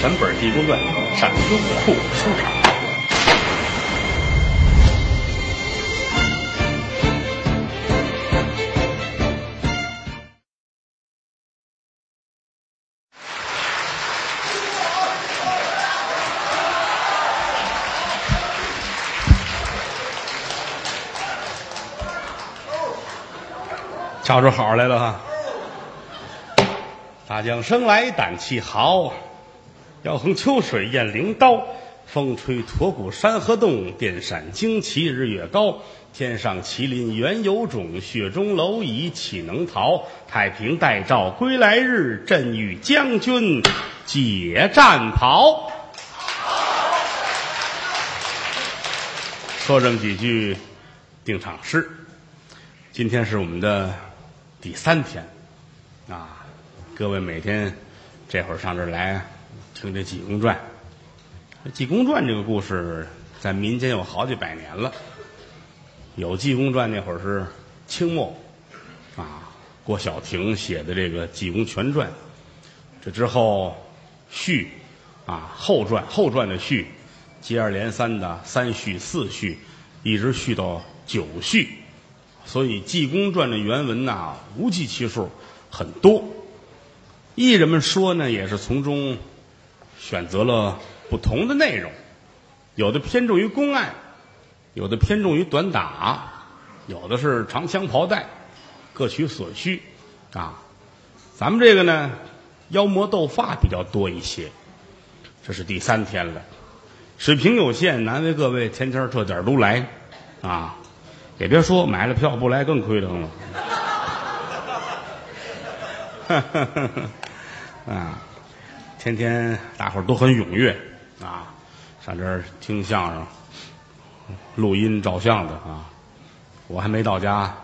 全本《济公传》上优酷出场。瞧出好来了哈！大将生来胆气豪，要横秋水雁翎刀，风吹驼骨山河动，电闪惊旗日月高。天上麒麟原有种，雪中蝼蚁岂能逃？太平待诏归来日，朕与将军解战袍。说这么几句定场诗。今天是我们的。第三天，啊，各位每天这会儿上这儿来听这《济公传》。《济公传》这个故事在民间有好几百年了。有《济公传》那会儿是清末，啊，郭晓婷写的这个《济公全传》。这之后续，啊，后传后传的续，接二连三的三续四续，一直续到九续。所以《济公传》的原文呐，无计其数，很多。艺人们说呢，也是从中选择了不同的内容，有的偏重于公案，有的偏重于短打，有的是长枪炮弹，各取所需啊。咱们这个呢，妖魔斗法比较多一些。这是第三天了，水平有限，难为各位天天这点都来啊。也别说买了票不来更亏了。啊，天天大伙儿都很踊跃啊，上这儿听相声、录音、照相的啊。我还没到家，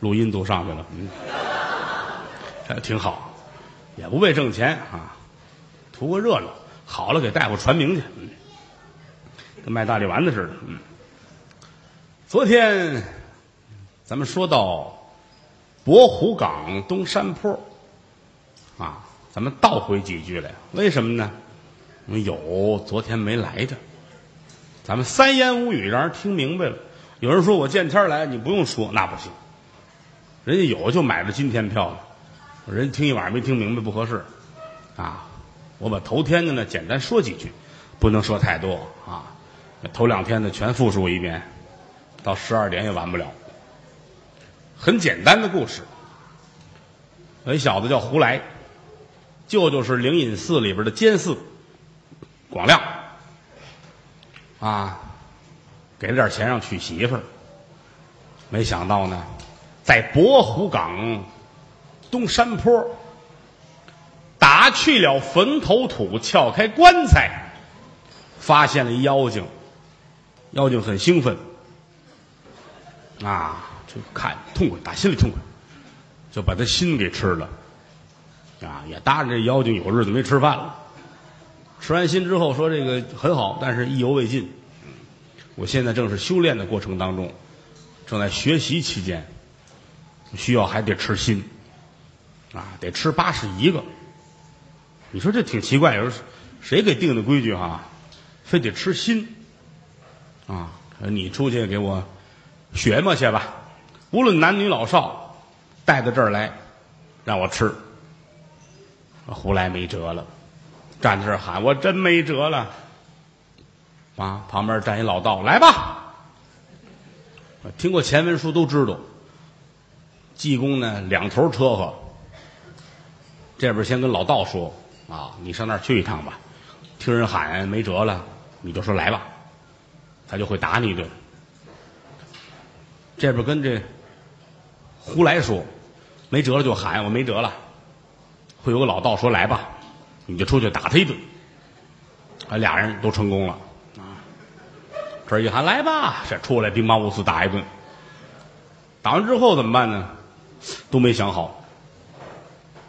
录音都上去了，嗯，这挺好，也不为挣钱啊，图个热闹。好了，给大夫传名去，跟卖大力丸子似的，嗯。昨天。咱们说到博湖岗东山坡，咱们倒回几句来，为什么呢？我们有昨天没来的，咱们三言五语让人听明白了。有人说我见天来，你不用说，那不行。人家有就买了今天票的，人听一晚上没听明白不合适啊。我把头天的呢简单说几句，不能说太多啊。头两天的全复述一遍，到十二点也完不了。很简单的故事。有一小子叫胡来，舅舅是灵隐寺里边的监寺广亮，啊，给了点钱让娶媳妇儿。没想到呢，在博湖港东山坡打去了坟头土，撬开棺材，发现了一妖精。妖精很兴奋，啊。就看痛快，打心里痛快，就把他心给吃了，啊，也搭着这妖精有日子没吃饭了。吃完心之后说：“这个很好，但是意犹未尽。我现在正是修炼的过程当中，正在学习期间，需要还得吃心，啊，得吃八十一个。你说这挺奇怪，有谁给定的规矩哈？非得吃心，啊，你出去给我学嘛去吧。”无论男女老少，带到这儿来，让我吃。胡来没辙了，站在这喊：“我真没辙了！”啊，旁边站一老道：“来吧！”听过前文书都知道，济公呢两头车和。这边先跟老道说：“啊，你上那儿去一趟吧，听人喊没辙了，你就说来吧，他就会打你一顿。”这边跟这。胡来说：“没辙了就喊，我没辙了。”会有个老道说：“来吧，你就出去打他一顿。”啊，俩人都成功了啊！这一喊：“来吧！”这出来兵马五四打一顿。打完之后怎么办呢？都没想好。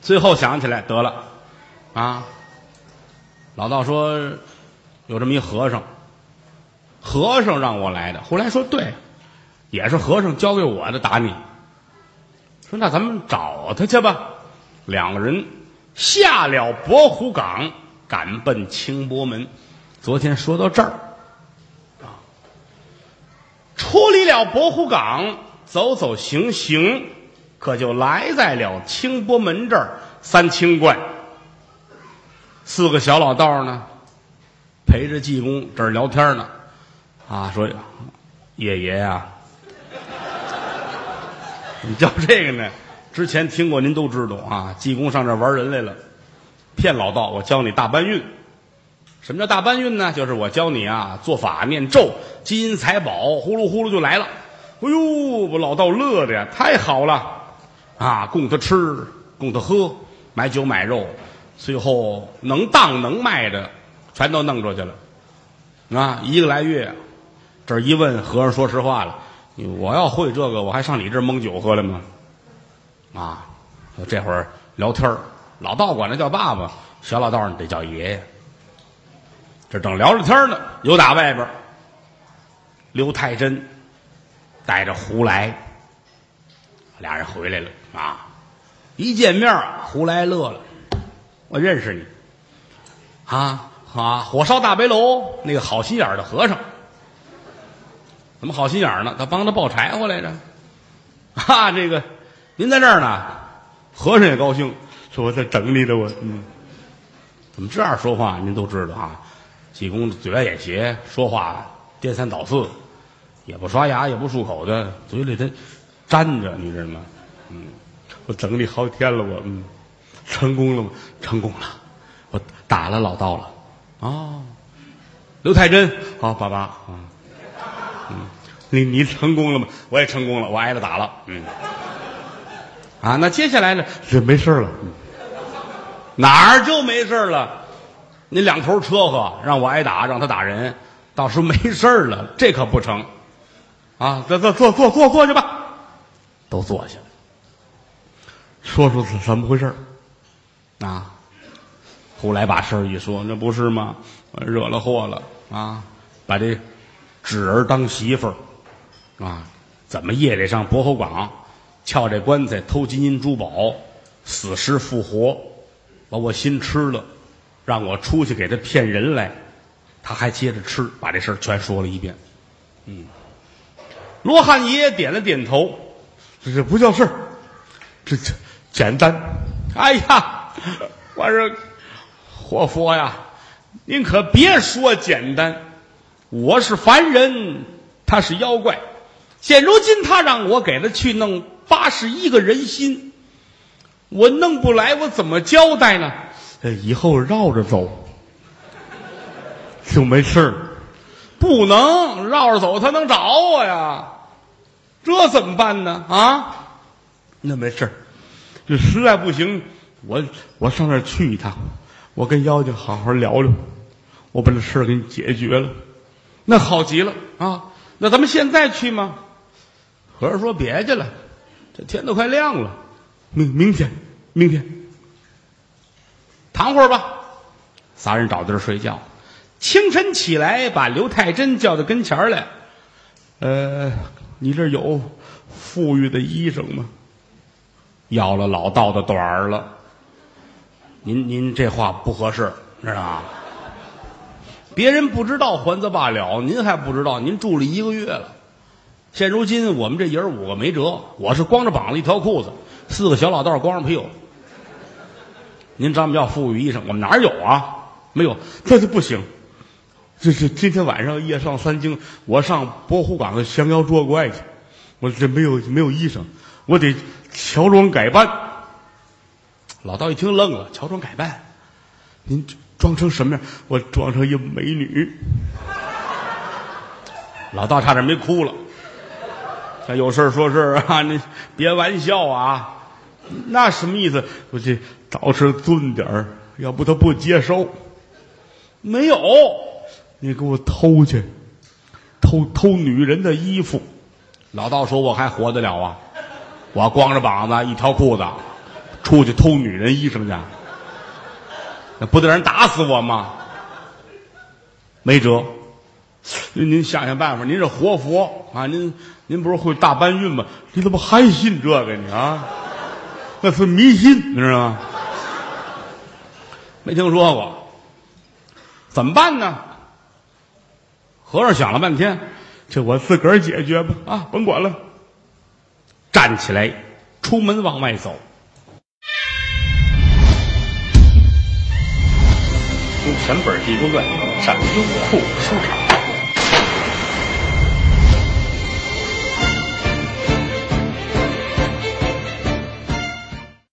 最后想起来得了啊！老道说：“有这么一和尚，和尚让我来的。”胡来说：“对，也是和尚教给我的，打你。”说那咱们找他去吧。两个人下了博湖岗，赶奔清波门。昨天说到这儿，啊，出离了博湖港，走走行行，可就来在了清波门这儿三清观。四个小老道呢，陪着济公这儿聊天呢，啊，说爷爷呀、你叫这个呢？之前听过，您都知道啊。济公上这玩人来了，骗老道，我教你大搬运。什么叫大搬运呢？就是我教你啊，做法念咒，金银财宝呼噜呼噜就来了。哎呦，我老道乐的呀，太好了啊！供他吃，供他喝，买酒买肉，最后能当能卖的全都弄出去了啊！一个来月，这一问，和尚说实话了，我要会这个，我还上你这儿蒙酒喝来吗？啊，这会儿聊天儿老道管他叫爸爸，小老道儿得叫爷爷。这正聊着天呢，有打外边刘太真带着胡来，俩人回来了啊！一见面，胡来乐了，我认识你啊啊！火烧大白楼那个好心眼儿的和尚，怎么好心眼儿呢？他帮他抱柴火来着。啊，这个您在这儿呢，和尚也高兴，说我在等你呢，我嗯，怎么这样说话？您都知道啊。济公嘴歪眼斜，说话颠三倒四，也不刷牙，也不漱口的，嘴里头粘着，你知道吗？嗯，我整你好几天了，我嗯，成功了吗？成功了，我打了老道了。哦，刘太真，好，爸爸啊，嗯，你你成功了吗？我也成功了，我挨了打了，嗯，啊，那接下来呢？这没事了，嗯哪儿就没事了？你两头车祸，让我挨打，让他打人，到时候没事儿了，这可不成，啊，坐坐坐坐坐坐去吧，都坐下了，说说是怎么回事儿啊？后来把事儿一说，那不是吗？惹了祸了啊！把这纸儿当媳妇儿啊！怎么夜里上博侯港撬这棺材偷金银珠宝，死尸复活，把我心吃了。让我出去给他骗人来，他还接着吃，把这事儿全说了一遍。嗯，罗汉爷点了点头，这这不叫事儿，这这简单。哎呀，我说活佛呀，您可别说简单，我是凡人，他是妖怪。现如今他让我给他去弄八十一个人心，我弄不来，我怎么交代呢？呃，以后绕着走就没事儿，不能绕着走，他能找我呀？这怎么办呢？啊，那没事儿，这实在不行，我我上那儿去一趟，我跟妖精好好聊聊，我把这事儿给你解决了，那好极了啊！那咱们现在去吗？和尚说别去了，这天都快亮了，明明天，明天。躺会儿吧，仨人找地儿睡觉。清晨起来，把刘太真叫到跟前儿来。呃，你这有富裕的衣裳吗？要了老道的短儿了。您您这话不合适，知道吗？别人不知道还则罢了，您还不知道，您住了一个月了。现如今我们这爷儿五个没辙，我是光着膀子一条裤子，四个小老道光着屁股。您咱们要富裕衣裳，我们哪有啊？没有，这就不行。这是今天晚上夜上三更，我上博湖港降妖捉怪去，我这没有没有衣裳，我得乔装改扮。老道一听愣了，乔装改扮，您装成什么样？我装成一美女。老道差点没哭了。像有事说事啊，你别玩笑啊。那什么意思？我这捯饬尊点儿，要不他不接受。没有，你给我偷去，偷偷女人的衣服。老道说：“我还活得了啊？我光着膀子一条裤子，出去偷女人衣裳去，那不得让人打死我吗？没辙，您您想想办法。您是活佛啊，您您不是会大搬运吗？你怎么还信这个呢？啊？”那是迷信，你知道吗？没听说过。怎么办呢？和尚想了半天，这我自个儿解决吧，啊，甭管了。站起来，出门往外走。用全本《地中传》上优酷收场。